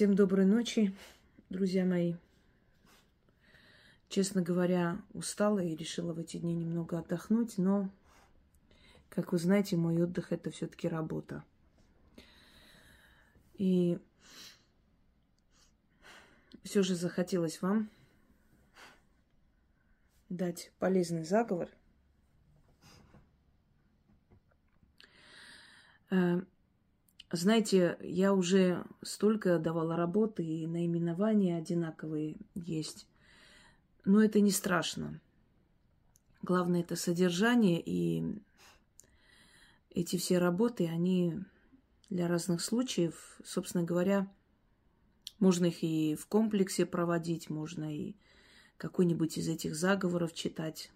Всем доброй ночи, друзья мои. Честно говоря, устала и решила в эти дни немного отдохнуть, но, как вы знаете, мой отдых это все-таки работа. И все же захотелось вам дать полезный заговор. Знаете, я уже столько давала работы, и наименования одинаковые есть. Но это не страшно. Главное это содержание, и эти все работы, они для разных случаев, собственно говоря, можно их и в комплексе проводить, можно и какой-нибудь из этих заговоров читать.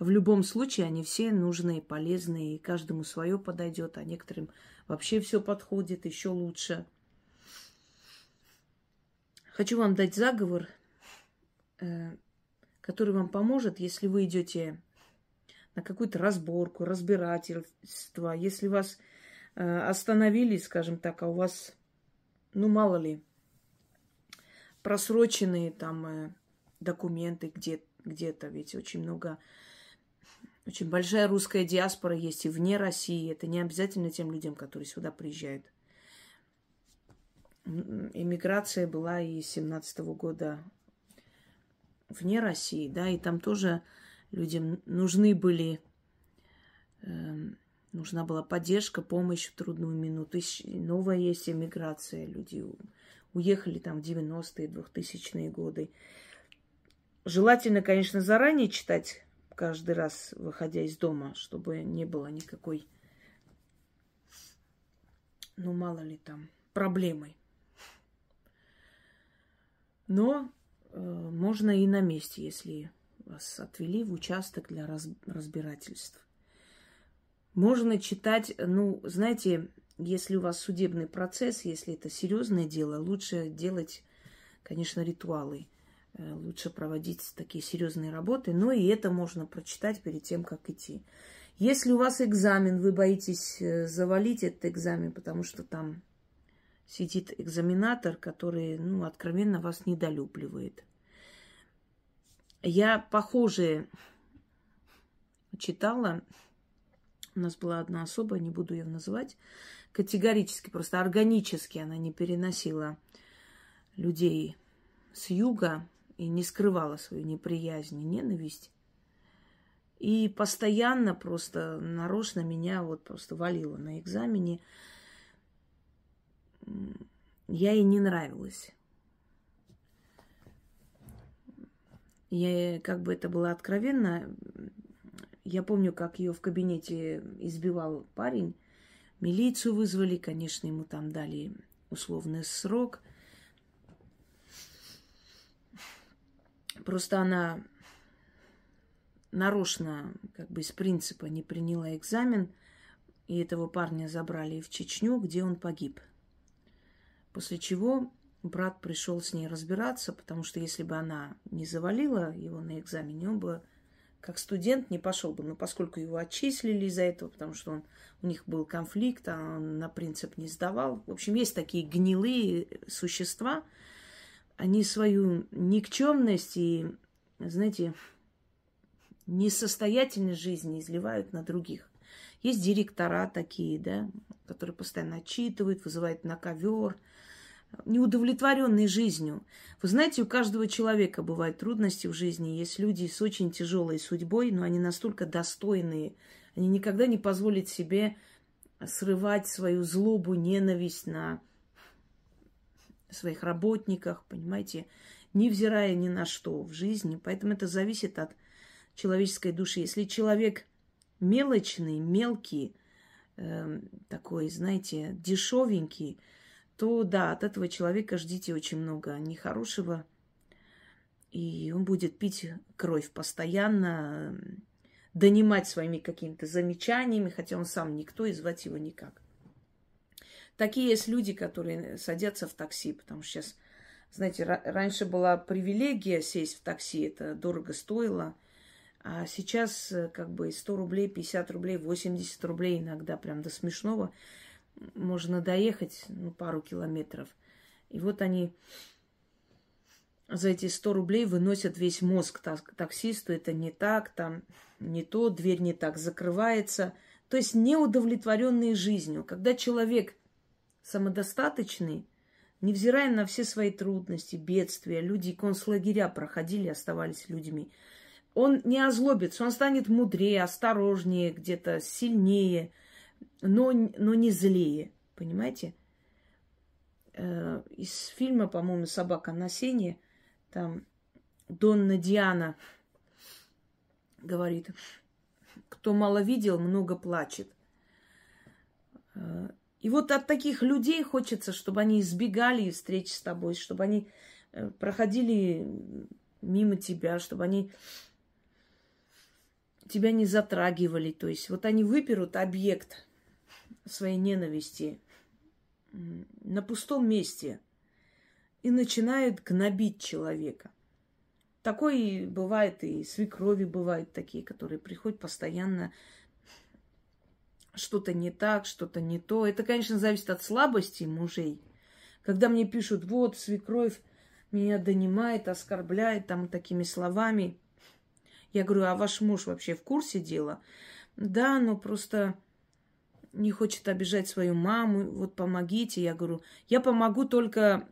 В любом случае они все нужные, полезные, и каждому свое подойдет, а некоторым вообще все подходит еще лучше. Хочу вам дать заговор, э, который вам поможет, если вы идете на какую-то разборку, разбирательство, если вас э, остановили, скажем так, а у вас, ну мало ли, просроченные там э, документы где- где-то, ведь очень много очень большая русская диаспора есть и вне России. Это не обязательно тем людям, которые сюда приезжают. Иммиграция была и с 17 года вне России, да, и там тоже людям нужны были, э, нужна была поддержка, помощь в трудную минуту. И новая есть иммиграция, люди уехали там в 90-е, 2000-е годы. Желательно, конечно, заранее читать каждый раз, выходя из дома, чтобы не было никакой, ну, мало ли там, проблемы. Но э, можно и на месте, если вас отвели в участок для раз, разбирательств. Можно читать, ну, знаете, если у вас судебный процесс, если это серьезное дело, лучше делать, конечно, ритуалы – лучше проводить такие серьезные работы. Но и это можно прочитать перед тем, как идти. Если у вас экзамен, вы боитесь э, завалить этот экзамен, потому что там сидит экзаменатор, который, ну, откровенно вас недолюбливает. Я похожие читала. У нас была одна особа, не буду ее называть, категорически, просто органически она не переносила людей с юга, и не скрывала свою неприязнь и ненависть. И постоянно просто нарочно меня вот просто валила на экзамене. Я ей не нравилась. Я, как бы это было откровенно, я помню, как ее в кабинете избивал парень. Милицию вызвали, конечно, ему там дали условный срок – Просто она нарочно, как бы из принципа, не приняла экзамен, и этого парня забрали в Чечню, где он погиб. После чего брат пришел с ней разбираться, потому что если бы она не завалила его на экзамене, он бы как студент не пошел бы. Но поскольку его отчислили из-за этого, потому что он, у них был конфликт, а он на принцип не сдавал. В общем, есть такие гнилые существа – они свою никчемность и, знаете, несостоятельность жизни изливают на других. Есть директора такие, да, которые постоянно отчитывают, вызывают на ковер, неудовлетворенные жизнью. Вы знаете, у каждого человека бывают трудности в жизни. Есть люди с очень тяжелой судьбой, но они настолько достойные, они никогда не позволят себе срывать свою злобу, ненависть на своих работниках, понимаете, невзирая ни на что в жизни. Поэтому это зависит от человеческой души. Если человек мелочный, мелкий, э, такой, знаете, дешевенький, то да, от этого человека ждите очень много нехорошего. И он будет пить кровь постоянно, донимать своими какими-то замечаниями, хотя он сам никто и звать его никак. Такие есть люди, которые садятся в такси, потому что сейчас, знаете, раньше была привилегия сесть в такси, это дорого стоило, а сейчас э, как бы 100 рублей, 50 рублей, 80 рублей иногда, прям до смешного, можно доехать ну, пару километров. И вот они за эти 100 рублей выносят весь мозг таксисту. Это не так, там не то, дверь не так закрывается. То есть неудовлетворенные жизнью. Когда человек самодостаточный, невзирая на все свои трудности, бедствия, люди концлагеря проходили, оставались людьми, он не озлобится, он станет мудрее, осторожнее, где-то сильнее, но, но не злее. Понимаете? Э, из фильма, по-моему, «Собака на сене» там Донна Диана говорит, кто мало видел, много плачет. И вот от таких людей хочется, чтобы они избегали встреч с тобой, чтобы они э, проходили мимо тебя, чтобы они тебя не затрагивали. То есть вот они выперут объект своей ненависти на пустом месте и начинают гнобить человека. Такое бывает и свекрови бывают такие, которые приходят постоянно что-то не так, что-то не то. Это, конечно, зависит от слабости мужей. Когда мне пишут, вот, свекровь меня донимает, оскорбляет там такими словами. Я говорю, а ваш муж вообще в курсе дела? Да, но просто не хочет обижать свою маму, вот помогите. Я говорю, я помогу только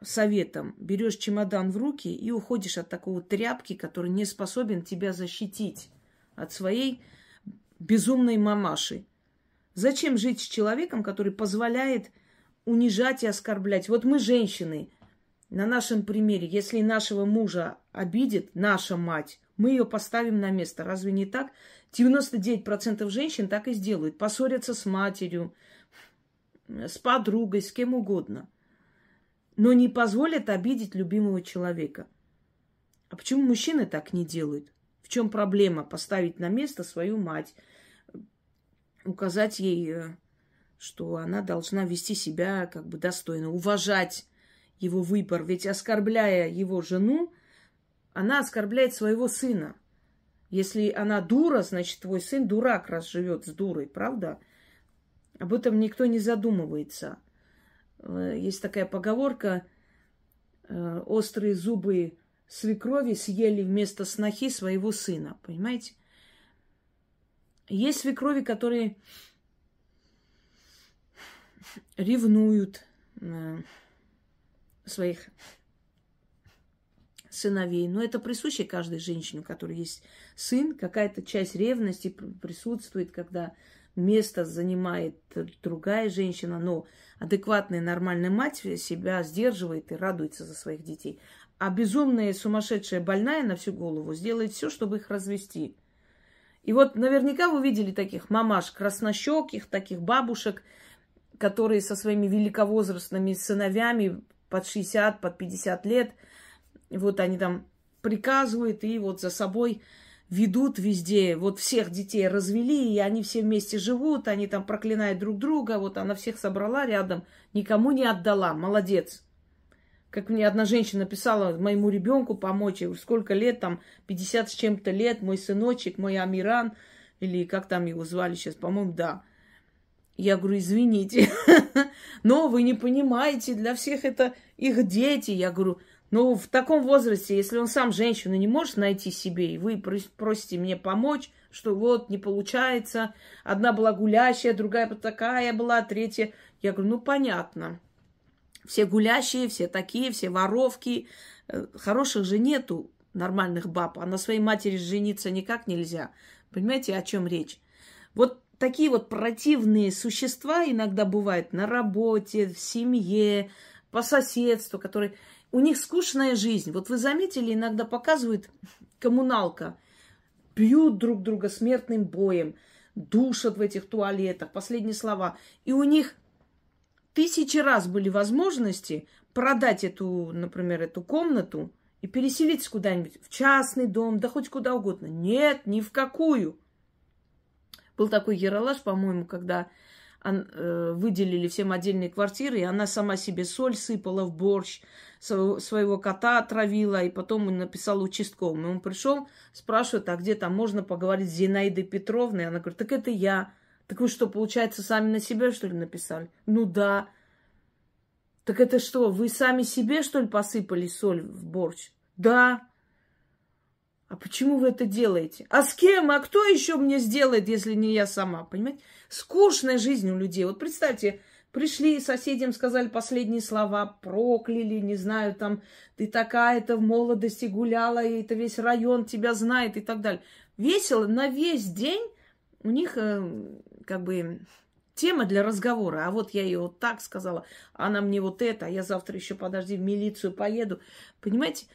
советом. Берешь чемодан в руки и уходишь от такого тряпки, который не способен тебя защитить от своей безумной мамаши. Зачем жить с человеком, который позволяет унижать и оскорблять? Вот мы, женщины, на нашем примере, если нашего мужа обидит наша мать, мы ее поставим на место. Разве не так? 99% женщин так и сделают. Поссорятся с матерью, с подругой, с кем угодно. Но не позволят обидеть любимого человека. А почему мужчины так не делают? В чем проблема поставить на место свою мать, указать ей, э, что она должна вести себя как бы достойно, уважать его выбор. Ведь оскорбляя его жену, она оскорбляет своего сына. Если она дура, значит, твой сын дурак, раз живет с дурой, правда? Об этом никто не задумывается. Э, есть такая поговорка, э, острые зубы свекрови съели вместо снохи своего сына, понимаете? Есть свекрови, которые ревнуют э, своих сыновей. Но это присуще каждой женщине, у которой есть сын. Какая-то часть ревности присутствует, когда место занимает другая женщина, но адекватная, нормальная мать себя сдерживает и радуется за своих детей. А безумная, сумасшедшая, больная на всю голову сделает все, чтобы их развести. И вот наверняка вы видели таких мамаш краснощеких, таких бабушек, которые со своими великовозрастными сыновьями под 60, под 50 лет – вот они там приказывают и вот за собой ведут везде. Вот всех детей развели, и они все вместе живут, они там проклинают друг друга. Вот она всех собрала рядом, никому не отдала. Молодец. Как мне одна женщина писала, моему ребенку помочь, сколько лет, там, 50 с чем-то лет, мой сыночек, мой Амиран, или как там его звали сейчас, по-моему, да. Я говорю, извините, но вы не понимаете, для всех это их дети. Я говорю, ну, в таком возрасте, если он сам женщину не может найти себе, и вы просите мне помочь, что вот не получается, одна была гулящая, другая такая была, третья. Я говорю, ну понятно. Все гулящие, все такие, все воровки. Э, хороших же нету нормальных баб, а на своей матери жениться никак нельзя. Понимаете, о чем речь? Вот такие вот противные существа иногда бывают на работе, в семье, по соседству, которые у них скучная жизнь. Вот вы заметили, иногда показывают коммуналка. Бьют друг друга смертным боем, душат в этих туалетах, последние слова. И у них тысячи раз были возможности продать эту, например, эту комнату и переселиться куда-нибудь в частный дом, да хоть куда угодно. Нет, ни в какую. Был такой Яралаш, по-моему, когда Э, выделили всем отдельные квартиры, и она сама себе соль сыпала в борщ, своего кота отравила, и потом он написал участковым. И он пришел, спрашивает, а где там можно поговорить с Зинаидой Петровной? Она говорит, так это я. Так вы что, получается, сами на себя, что ли, написали? Ну да. Так это что, вы сами себе, что ли, посыпали соль в борщ? Да. А почему вы это делаете? А с кем? А кто еще мне сделает, если не я сама? Понимаете? Скучная жизнь у людей. Вот представьте, пришли соседям, сказали последние слова, прокляли, не знаю, там, ты такая-то в молодости гуляла, и это весь район тебя знает и так далее. Весело на весь день у них э, как бы тема для разговора. А вот я ей вот так сказала, она мне вот это, а я завтра еще, подожди, в милицию поеду. Понимаете,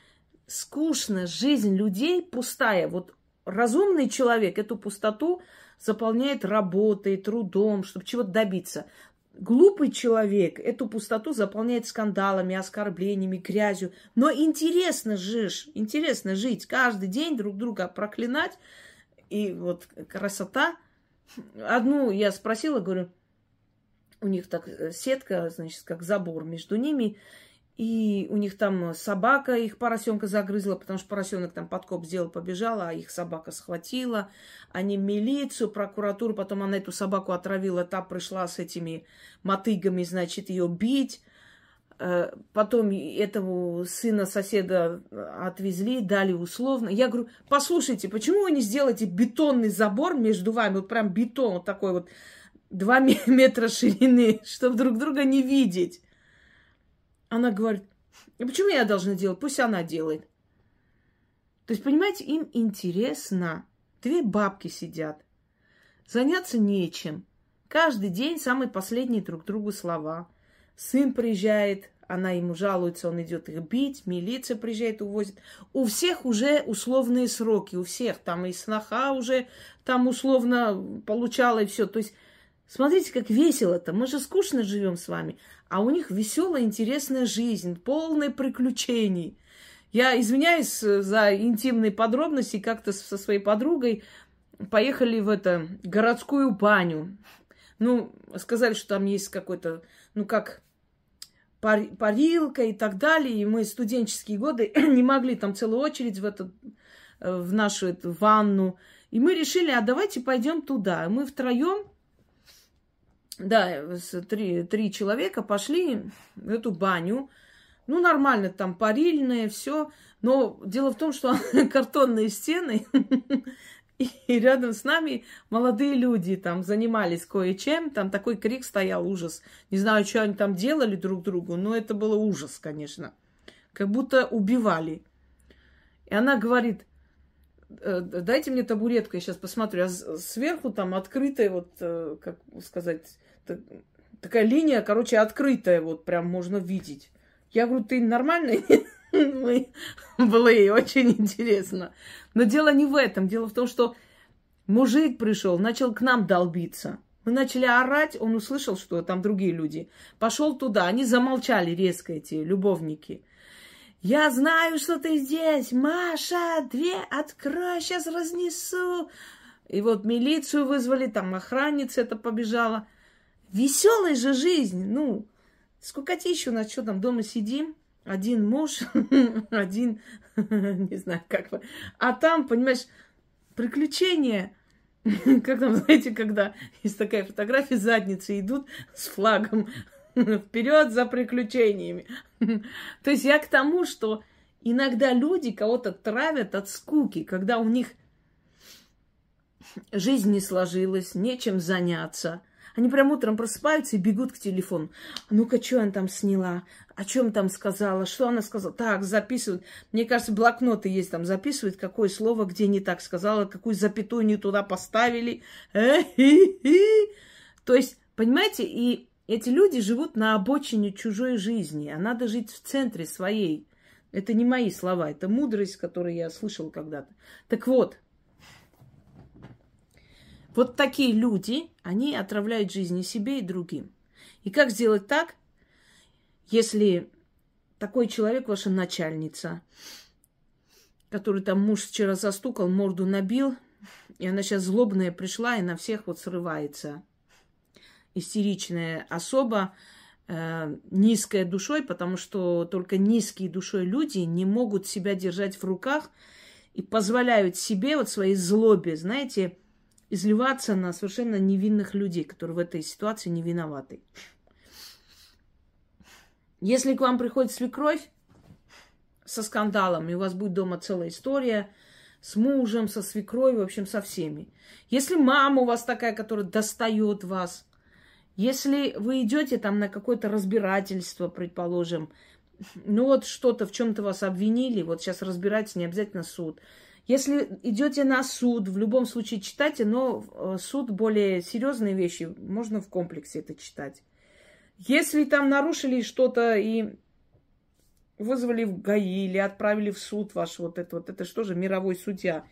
скучно, жизнь людей пустая. Вот разумный человек эту пустоту заполняет работой, трудом, чтобы чего-то добиться. Глупый человек эту пустоту заполняет скандалами, оскорблениями, грязью. Но интересно жить, интересно жить, каждый день друг друга проклинать. И вот красота – Одну я спросила, говорю, у них так э, сетка, значит, как забор между ними, и у них там собака, их поросенка загрызла, потому что поросенок там подкоп сделал, побежала, а их собака схватила. Они милицию, прокуратуру, потом она эту собаку отравила, та пришла с этими мотыгами, значит, ее бить. Э, потом этого сына соседа отвезли, дали условно. Я говорю, послушайте, почему вы не сделаете бетонный забор между вами, вот прям бетон, вот такой вот, два метра ширины, чтобы друг друга не видеть? Она говорит, а почему я должна делать? Пусть она делает. То есть, понимаете, им интересно. Две бабки сидят. Заняться нечем. Каждый день самые последние друг другу слова – Сын приезжает, она ему жалуется, он идет их бить, милиция приезжает, увозит. У всех уже условные сроки, у всех. Там и сноха уже там условно получала и все. То есть, смотрите, как весело-то. Мы же скучно живем с вами. А у них веселая, интересная жизнь, полная приключений. Я извиняюсь за интимные подробности. Как-то со своей подругой поехали в это городскую баню. Ну, сказали, что там есть какой-то, ну, как парилка и так далее. И мы студенческие годы не могли там целую очередь в, эту, э, в нашу эту ванну. И мы решили, а давайте пойдем туда. Мы втроем, да, три, три человека пошли в эту баню. Ну, нормально, там парильное, все. Но дело в том, что картонные стены, и рядом с нами молодые люди там занимались кое-чем. Там такой крик стоял, ужас. Не знаю, что они там делали друг другу, но это было ужас, конечно. Как будто убивали. И она говорит, «Э, дайте мне табуретку, я сейчас посмотрю. А сверху там открытая, вот, э, как сказать, такая линия, короче, открытая, вот прям можно видеть. Я говорю, ты нормальный? Было ей очень интересно. Но дело не в этом. Дело в том, что мужик пришел, начал к нам долбиться. Мы начали орать, он услышал, что там другие люди. Пошел туда, они замолчали резко, эти любовники. Я знаю, что ты здесь. Маша, две открой, сейчас разнесу. И вот милицию вызвали, там охранница это побежала. Веселая же жизнь, ну, сколько еще у нас, что там, дома сидим, один муж, один, не знаю, как вы. А там, понимаешь, приключения. Как там, знаете, когда есть такая фотография, задницы идут с флагом вперед за приключениями. То есть я к тому, что иногда люди кого-то травят от скуки, когда у них жизнь не сложилась, нечем заняться – они прям утром просыпаются и бегут к телефону. Ну-ка, что она там сняла? О чем там сказала? Что она сказала? Так, записывают. Мне кажется, блокноты есть там. Записывают, какое слово где не так сказала, какую запятую не туда поставили. То есть, понимаете, и эти люди живут на обочине чужой жизни, а надо жить в центре своей. Это не мои слова, это мудрость, которую я слышал когда-то. Так вот, вот такие люди, они отравляют жизни себе и другим. И как сделать так, если такой человек ваша начальница, который там муж вчера застукал, морду набил, и она сейчас злобная пришла и на всех вот срывается. Истеричная особа, э, низкая душой, потому что только низкие душой люди не могут себя держать в руках и позволяют себе вот своей злобе, знаете, изливаться на совершенно невинных людей, которые в этой ситуации не виноваты. Если к вам приходит свекровь со скандалом, и у вас будет дома целая история с мужем, со свекровью, в общем, со всеми. Если мама у вас такая, которая достает вас, если вы идете там на какое-то разбирательство, предположим, ну вот что-то, в чем-то вас обвинили, вот сейчас разбирать не обязательно суд. Если идете на суд, в любом случае читайте, но э, суд более серьезные вещи, можно в комплексе это читать. Если там нарушили что-то и вызвали в ГАИ или отправили в суд ваш вот это вот, это что же мировой судья?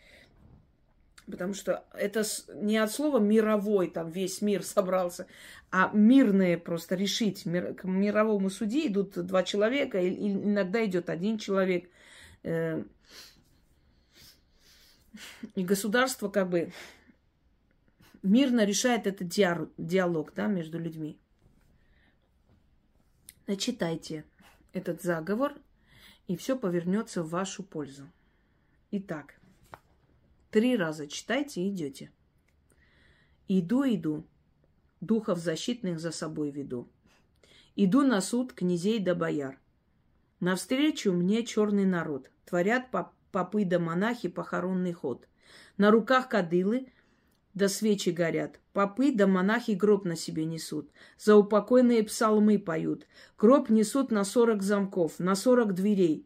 Потому что это не от слова мировой, там весь мир собрался, а мирные просто решить. К мировому судье идут два человека, иногда идет один человек. И государство как бы мирно решает этот диалог да, между людьми. Начитайте этот заговор, и все повернется в вашу пользу. Итак, три раза читайте и идете. Иду, иду, духов защитных за собой веду. Иду на суд князей да бояр. Навстречу мне черный народ. Творят попы да монахи похоронный ход. На руках кадылы да свечи горят. Попы да монахи гроб на себе несут. За упокойные псалмы поют. Гроб несут на сорок замков, на сорок дверей.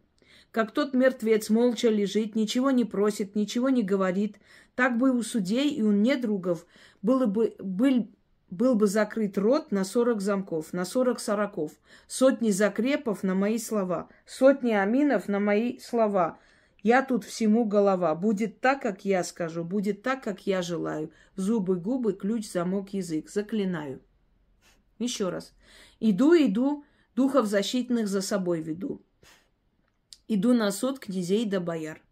Как тот мертвец молча лежит, ничего не просит, ничего не говорит, так бы у судей и у недругов было бы, был, был бы закрыт рот на сорок замков, на сорок сороков, сотни закрепов на мои слова, сотни аминов на мои слова, я тут всему голова. Будет так, как я скажу, будет так, как я желаю. Зубы, губы, ключ, замок, язык. Заклинаю. Еще раз. Иду, иду, духов защитных за собой веду. Иду на суд князей да бояр.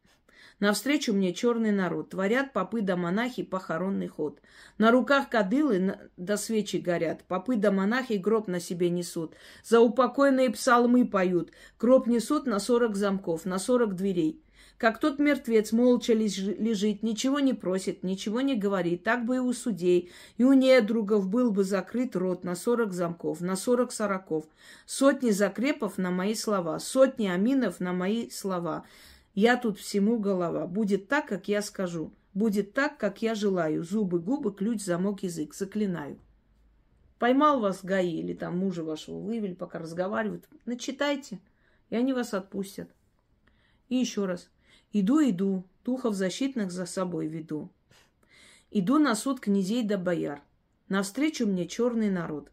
Навстречу мне черный народ. Творят попы да монахи похоронный ход. На руках кадылы да свечи горят. Попы да монахи гроб на себе несут. За упокойные псалмы поют. Гроб несут на сорок замков, на сорок дверей. Как тот мертвец молча лежит, ничего не просит, ничего не говорит, так бы и у судей, и у недругов был бы закрыт рот на сорок замков, на сорок сороков, сотни закрепов на мои слова, сотни аминов на мои слова. Я тут всему голова. Будет так, как я скажу. Будет так, как я желаю. Зубы, губы, ключ, замок, язык. Заклинаю. Поймал вас ГАИ или там мужа вашего вывели, пока разговаривают. Начитайте, и они вас отпустят. И еще раз. Иду, иду, духов защитных за собой веду. Иду на суд князей да бояр. Навстречу мне черный народ.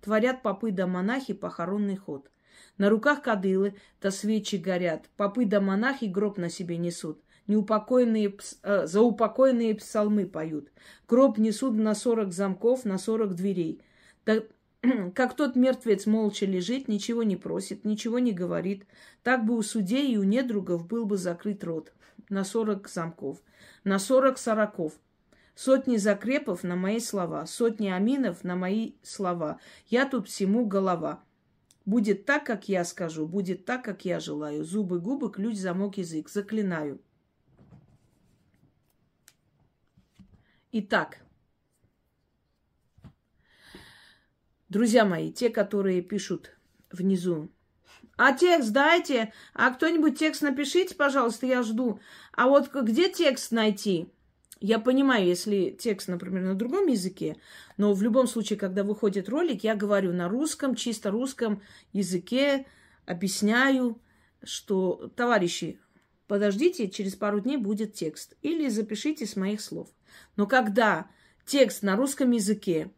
Творят попы да монахи похоронный ход. На руках кадылы, да свечи горят. Попы да монахи гроб на себе несут. Неупокоенные, э, заупокоенные псалмы поют. Гроб несут на сорок замков, на сорок дверей. Да как тот мертвец молча лежит, ничего не просит, ничего не говорит, так бы у судей и у недругов был бы закрыт рот на сорок замков, на сорок сороков. Сотни закрепов на мои слова, сотни аминов на мои слова. Я тут всему голова. Будет так, как я скажу, будет так, как я желаю. Зубы, губы, ключ, замок, язык. Заклинаю. Итак, Друзья мои, те, которые пишут внизу, а текст дайте, а кто-нибудь текст напишите, пожалуйста, я жду. А вот где текст найти? Я понимаю, если текст, например, на другом языке, но в любом случае, когда выходит ролик, я говорю на русском, чисто русском языке, объясняю, что, товарищи, подождите, через пару дней будет текст. Или запишите с моих слов. Но когда текст на русском языке,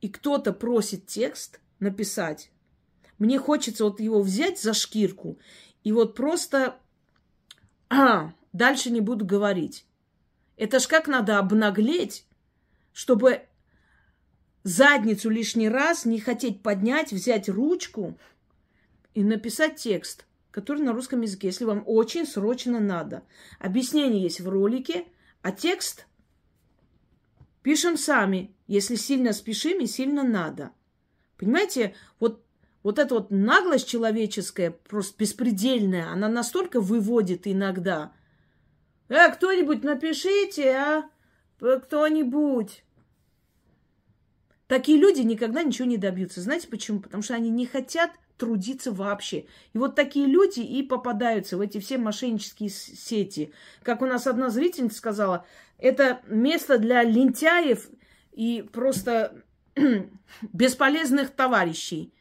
и кто-то просит текст написать, мне хочется вот его взять за шкирку и вот просто а, дальше не буду говорить. Это ж как надо обнаглеть, чтобы задницу лишний раз не хотеть поднять, взять ручку и написать текст, который на русском языке, если вам очень срочно надо. Объяснение есть в ролике, а текст Пишем сами, если сильно спешим и сильно надо. Понимаете, вот, вот эта вот наглость человеческая, просто беспредельная, она настолько выводит иногда. Э, кто-нибудь напишите, а? Кто-нибудь. Такие люди никогда ничего не добьются. Знаете почему? Потому что они не хотят трудиться вообще. И вот такие люди и попадаются в эти все мошеннические сети. Как у нас одна зрительница сказала, это место для лентяев и просто бесполезных товарищей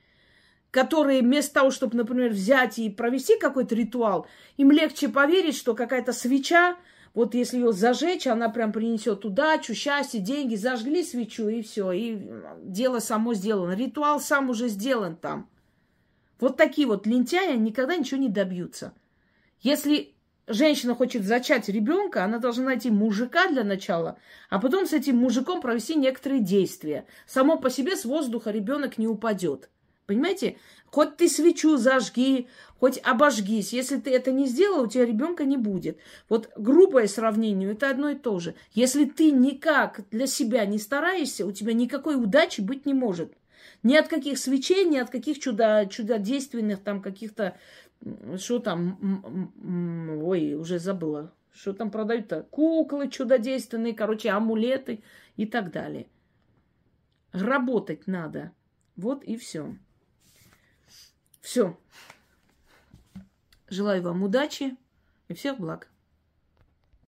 которые вместо того, чтобы, например, взять и провести какой-то ритуал, им легче поверить, что какая-то свеча вот если ее зажечь, она прям принесет удачу, счастье, деньги. Зажгли свечу и все. И дело само сделано. Ритуал сам уже сделан там. Вот такие вот лентяи никогда ничего не добьются. Если женщина хочет зачать ребенка, она должна найти мужика для начала, а потом с этим мужиком провести некоторые действия. Само по себе с воздуха ребенок не упадет. Понимаете? Хоть ты свечу зажги, хоть обожгись. Если ты это не сделал, у тебя ребенка не будет. Вот грубое сравнение, это одно и то же. Если ты никак для себя не стараешься, у тебя никакой удачи быть не может. Ни от каких свечей, ни от каких чудо, чудодейственных там каких-то, что там, ой, уже забыла, что там продают-то, куклы чудодейственные, короче, амулеты и так далее. Работать надо. Вот и все. Все. Желаю вам удачи и всех благ.